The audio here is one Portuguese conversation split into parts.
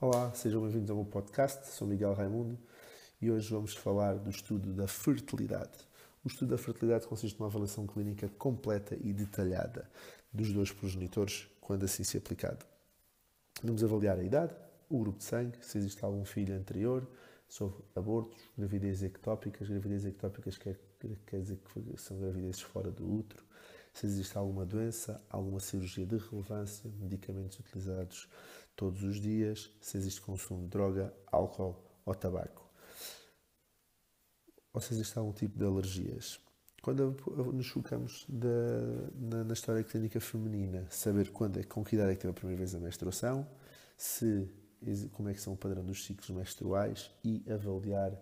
Olá, sejam bem-vindos ao meu podcast. Sou Miguel Raimundo e hoje vamos falar do estudo da fertilidade. O estudo da fertilidade consiste numa avaliação clínica completa e detalhada dos dois progenitores, quando assim se aplicado. Vamos avaliar a idade, o grupo de sangue, se existe algum filho anterior, sobre abortos, gravidez ectópicas. Gravidez ectópicas quer, quer dizer que são gravidezes fora do útero. Se existe alguma doença, alguma cirurgia de relevância, medicamentos utilizados todos os dias, se existe consumo de droga, álcool ou tabaco. Ou se existe algum tipo de alergias. Quando nos focamos na, na, história clínica feminina, saber quando, é, com que idade é que teve a primeira vez a menstruação, se, como é que são o padrão dos ciclos menstruais e avaliar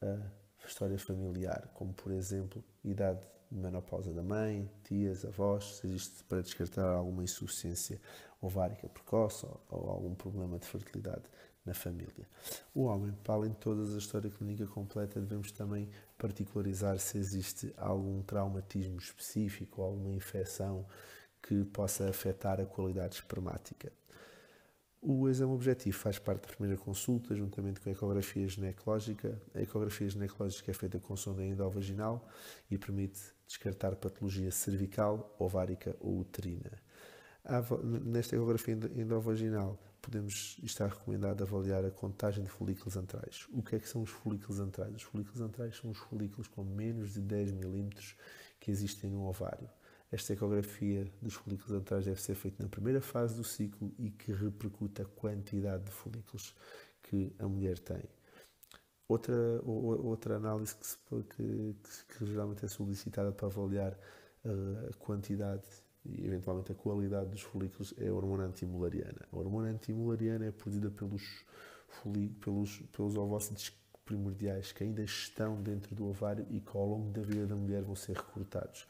a história familiar, como por exemplo, idade de menopausa da mãe, tias, avós, se existe para descartar alguma insuficiência ovárica precoce ou, ou algum problema de fertilidade na família. O homem, para além de toda a história clínica completa, devemos também particularizar se existe algum traumatismo específico alguma infecção que possa afetar a qualidade espermática. O exame objetivo faz parte da primeira consulta, juntamente com a ecografia ginecológica. A ecografia ginecológica é feita com sonda endovaginal e permite descartar patologia cervical, ovárica ou uterina. Nesta ecografia endovaginal, podemos estar recomendado avaliar a contagem de folículos antrais. O que é que são os folículos antrais? Os folículos antrais são os folículos com menos de 10 milímetros que existem no ovário. Esta ecografia dos folículos antrais deve ser feita na primeira fase do ciclo e que repercute a quantidade de folículos que a mulher tem. Outra, outra análise que, se, que, que, geralmente é solicitada para avaliar uh, a quantidade e eventualmente a qualidade dos folículos é a hormona antimulariana. A hormona antimulariana é produzida pelos, pelos, pelos ovócitos primordiais que ainda estão dentro do ovário e que ao longo da vida da mulher vão ser recrutados.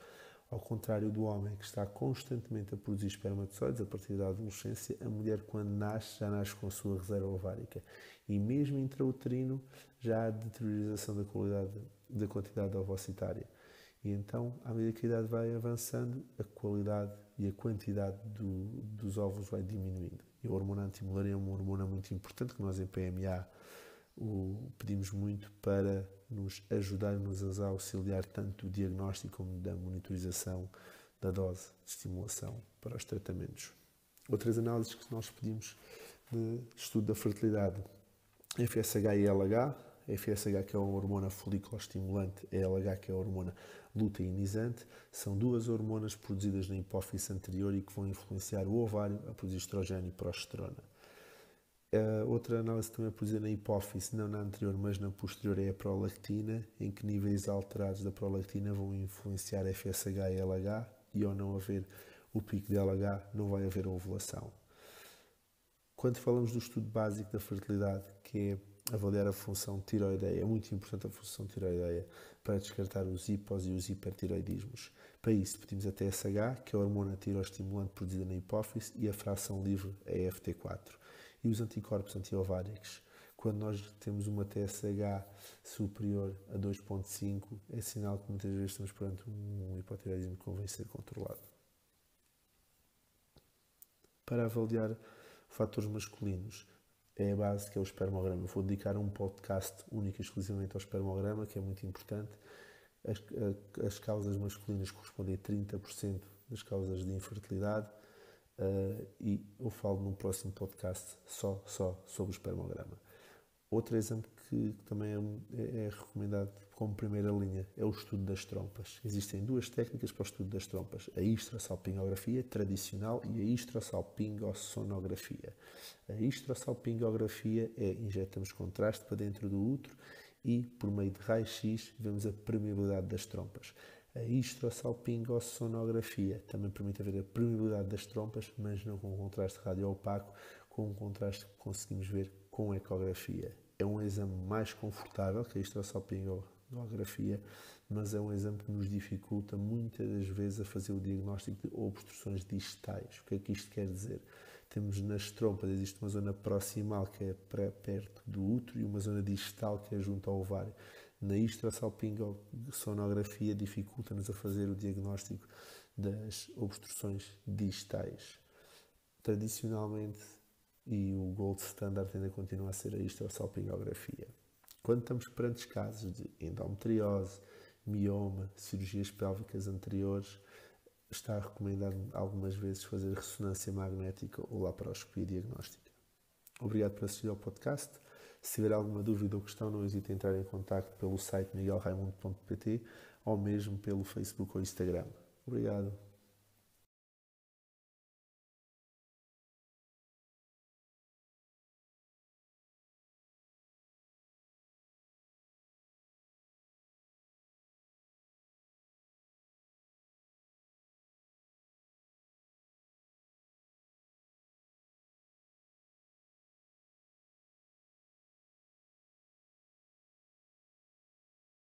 Ao contrário do homem que está constantemente a produzir espermatozoides a partir da adolescência, a mulher quando nasce já nasce com a sua reserva ovárica e mesmo intrauterino já há deteriorização da qualidade da quantidade ovocitária. E então, à medida que a idade vai avançando, a qualidade e a quantidade do, dos óvulos vai diminuindo. E a hormona antimular é uma hormona muito importante que nós em PMA o pedimos muito para nos ajudar, nos auxiliar tanto do diagnóstico como da monitorização da dose de estimulação para os tratamentos. Outras análises que nós pedimos de estudo da fertilidade, FSH e LH, FSH que é a hormona foliculoestimulante, LH que é a hormona luteinizante, são duas hormonas produzidas na hipófise anterior e que vão influenciar o ovário a produzir estrogênio e progesterona. A outra análise também produzida na hipófise, não na anterior, mas na posterior, é a prolactina, em que níveis alterados da prolactina vão influenciar FSH e LH, e ao não haver o pico de LH, não vai haver ovulação. Quando falamos do estudo básico da fertilidade, que é avaliar a função tiroideia, é muito importante a função tiroideia para descartar os hipos e os hipertiroidismos. Para isso, pedimos a TSH, que é a hormona tiroestimulante produzida na hipófise, e a fração livre, a FT4 e os anticorpos antiováricos. Quando nós temos uma TSH superior a 2.5, é sinal que muitas vezes estamos perante um hipotireoidismo que convém ser controlado. Para avaliar fatores masculinos, é a base que é o espermograma. Vou dedicar um podcast único e exclusivamente ao espermograma, que é muito importante. As, as causas masculinas correspondem a 30% das causas de infertilidade Uh, e eu falo num próximo podcast só, só sobre o espermograma. Outro exemplo que, que também é, é, é, recomendado como primeira linha é o estudo das trompas. Existem duas técnicas para o estudo das trompas: a histosalpingografia tradicional e a histosalpingossonografia. A histosalpingografia é injetamos contraste para dentro do útero e, por meio de raio-x, vemos a permeabilidade das trompas. A histosalpingossonografia também permite ver a permeabilidade das trompas, mas não com um contraste radio-opaco, com um contraste que conseguimos ver com ecografia. É um exame mais confortável que a histosalpingografia, mas é um exame que nos dificulta muitas das vezes a fazer o diagnóstico de obstruções distais. O que é que isto quer dizer? Temos nas trompas, existe uma zona proximal que é perto do útero e uma zona distal que é junto ao ovário. Na histosalpingosonografia dificulta-nos a fazer o diagnóstico das obstruções distais. Tradicionalmente, e o gold standard ainda continua a ser a histosalpingografia. Quando estamos perante casos de endometriose, mioma, cirurgias pélvicas anteriores, está recomendado algumas vezes fazer ressonância magnética ou laparoscopia diagnóstica. Obrigado por assistir ao podcast. Se tiver alguma dúvida ou questão, não hesite em entrar em contato pelo site miguelraimundo.pt ou mesmo pelo Facebook ou Instagram. Obrigado.